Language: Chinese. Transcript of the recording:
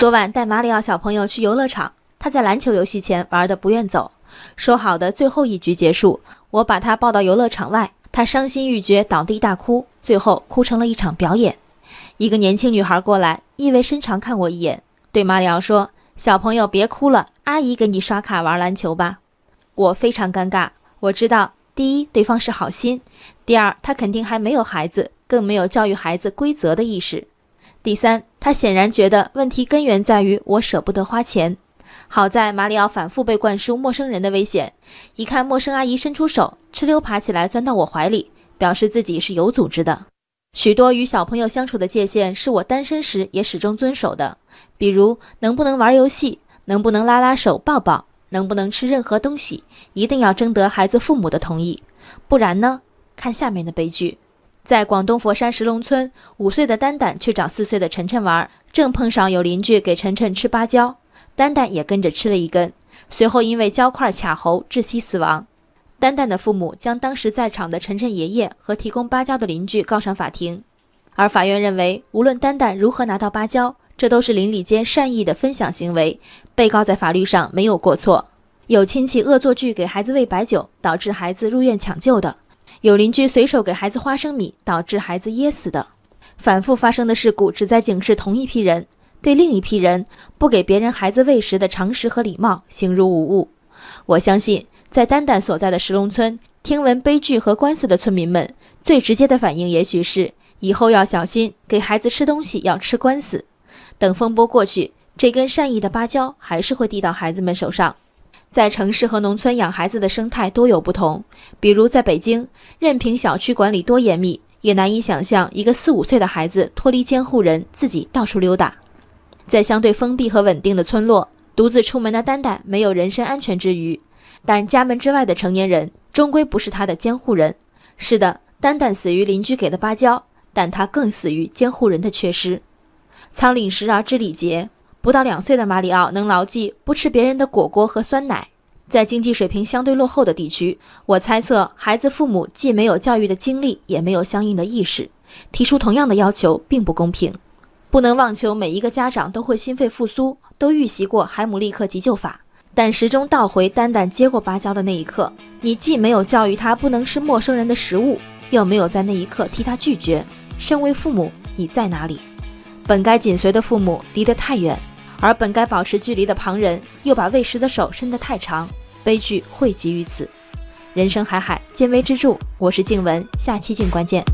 昨晚带马里奥小朋友去游乐场，他在篮球游戏前玩得不愿走。说好的最后一局结束，我把他抱到游乐场外，他伤心欲绝，倒地大哭，最后哭成了一场表演。一个年轻女孩过来，意味深长看我一眼，对马里奥说：“小朋友别哭了，阿姨给你刷卡玩篮球吧。”我非常尴尬，我知道，第一，对方是好心；第二，他肯定还没有孩子，更没有教育孩子规则的意识。第三，他显然觉得问题根源在于我舍不得花钱。好在马里奥反复被灌输陌生人的危险，一看陌生阿姨伸出手，哧溜爬起来钻到我怀里，表示自己是有组织的。许多与小朋友相处的界限是我单身时也始终遵守的，比如能不能玩游戏，能不能拉拉手抱抱，能不能吃任何东西，一定要征得孩子父母的同意，不然呢？看下面的悲剧。在广东佛山石龙村，五岁的丹丹去找四岁的晨晨玩，正碰上有邻居给晨晨吃芭蕉，丹丹也跟着吃了一根，随后因为胶块卡喉窒息死亡。丹丹的父母将当时在场的晨晨爷爷和提供芭蕉的邻居告上法庭，而法院认为，无论丹丹如何拿到芭蕉，这都是邻里间善意的分享行为，被告在法律上没有过错。有亲戚恶作剧给孩子喂白酒，导致孩子入院抢救的。有邻居随手给孩子花生米，导致孩子噎死的，反复发生的事故，旨在警示同一批人，对另一批人不给别人孩子喂食的常识和礼貌形如无物。我相信，在丹丹所在的石龙村，听闻悲剧和官司的村民们，最直接的反应也许是以后要小心，给孩子吃东西要吃官司。等风波过去，这根善意的芭蕉还是会递到孩子们手上。在城市和农村养孩子的生态多有不同，比如在北京，任凭小区管理多严密，也难以想象一个四五岁的孩子脱离监护人自己到处溜达。在相对封闭和稳定的村落，独自出门的丹丹没有人身安全之余，但家门之外的成年人终归不是他的监护人。是的，丹丹死于邻居给的芭蕉，但他更死于监护人的缺失。仓廪实而知礼节。不到两岁的马里奥能牢记不吃别人的果果和酸奶。在经济水平相对落后的地区，我猜测孩子父母既没有教育的经历，也没有相应的意识，提出同样的要求并不公平。不能妄求每一个家长都会心肺复苏，都预习过海姆立克急救法。但时钟倒回，丹丹接过芭蕉的那一刻，你既没有教育他不能吃陌生人的食物，又没有在那一刻替他拒绝。身为父母，你在哪里？本该紧随的父母离得太远。而本该保持距离的旁人，又把喂食的手伸得太长，悲剧汇集于此。人生海海，见微知著。我是静文，下期静关键。